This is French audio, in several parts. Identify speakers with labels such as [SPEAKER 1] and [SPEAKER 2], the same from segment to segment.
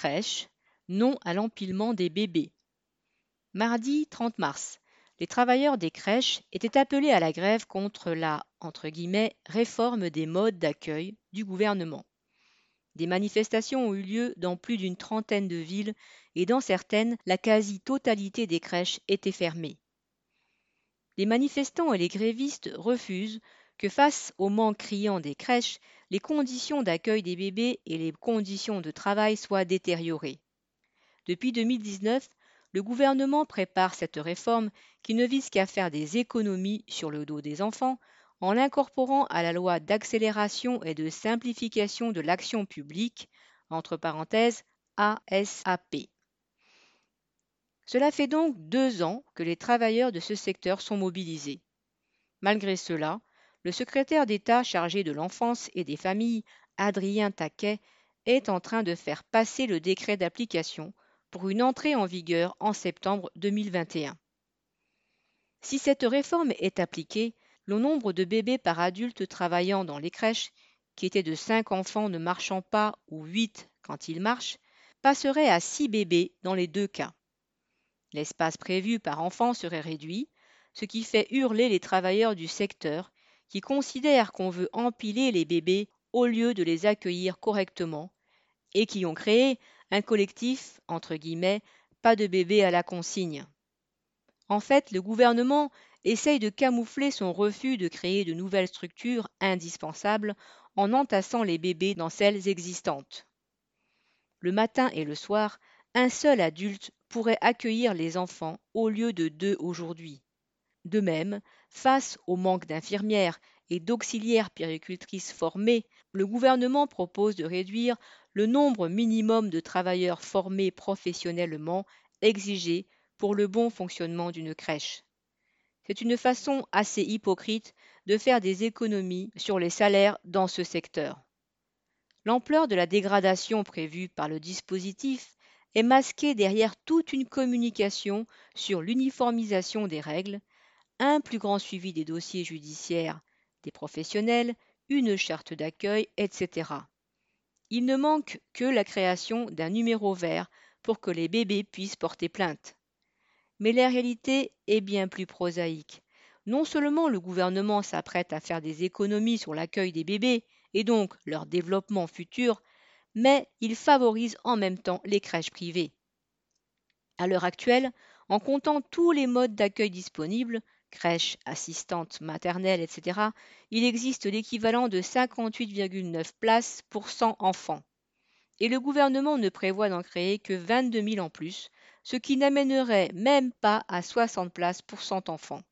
[SPEAKER 1] crèches, non à l'empilement des bébés. Mardi 30 mars, les travailleurs des crèches étaient appelés à la grève contre la réforme des modes d'accueil du gouvernement. Des manifestations ont eu lieu dans plus d'une trentaine de villes et dans certaines, la quasi-totalité des crèches étaient fermées. Les manifestants et les grévistes refusent que face au manque criant des crèches, les conditions d'accueil des bébés et les conditions de travail soient détériorées. Depuis 2019, le gouvernement prépare cette réforme qui ne vise qu'à faire des économies sur le dos des enfants en l'incorporant à la loi d'accélération et de simplification de l'action publique, entre parenthèses ASAP. Cela fait donc deux ans que les travailleurs de ce secteur sont mobilisés. Malgré cela, le secrétaire d'État chargé de l'enfance et des familles, Adrien Taquet, est en train de faire passer le décret d'application pour une entrée en vigueur en septembre 2021. Si cette réforme est appliquée, le nombre de bébés par adulte travaillant dans les crèches, qui était de 5 enfants ne marchant pas ou 8 quand ils marchent, passerait à 6 bébés dans les deux cas. L'espace prévu par enfant serait réduit, ce qui fait hurler les travailleurs du secteur qui considèrent qu'on veut empiler les bébés au lieu de les accueillir correctement et qui ont créé un collectif, entre guillemets, pas de bébés à la consigne. En fait, le gouvernement essaye de camoufler son refus de créer de nouvelles structures indispensables en entassant les bébés dans celles existantes. Le matin et le soir, un seul adulte pourrait accueillir les enfants au lieu de deux aujourd'hui. De même, face au manque d'infirmières et d'auxiliaires péricultrices formés, le gouvernement propose de réduire le nombre minimum de travailleurs formés professionnellement exigé pour le bon fonctionnement d'une crèche. C'est une façon assez hypocrite de faire des économies sur les salaires dans ce secteur. L'ampleur de la dégradation prévue par le dispositif est masquée derrière toute une communication sur l'uniformisation des règles, un plus grand suivi des dossiers judiciaires des professionnels, une charte d'accueil, etc. Il ne manque que la création d'un numéro vert pour que les bébés puissent porter plainte. Mais la réalité est bien plus prosaïque. Non seulement le gouvernement s'apprête à faire des économies sur l'accueil des bébés et donc leur développement futur, mais il favorise en même temps les crèches privées. À l'heure actuelle, en comptant tous les modes d'accueil disponibles, crèches, assistantes maternelles, etc., il existe l'équivalent de 58,9 places pour 100 enfants. Et le gouvernement ne prévoit d'en créer que 22 000 en plus, ce qui n'amènerait même pas à 60 places pour 100 enfants.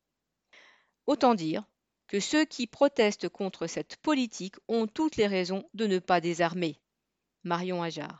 [SPEAKER 1] Autant dire que ceux qui protestent contre cette politique ont toutes les raisons de ne pas désarmer. Marion Ajar.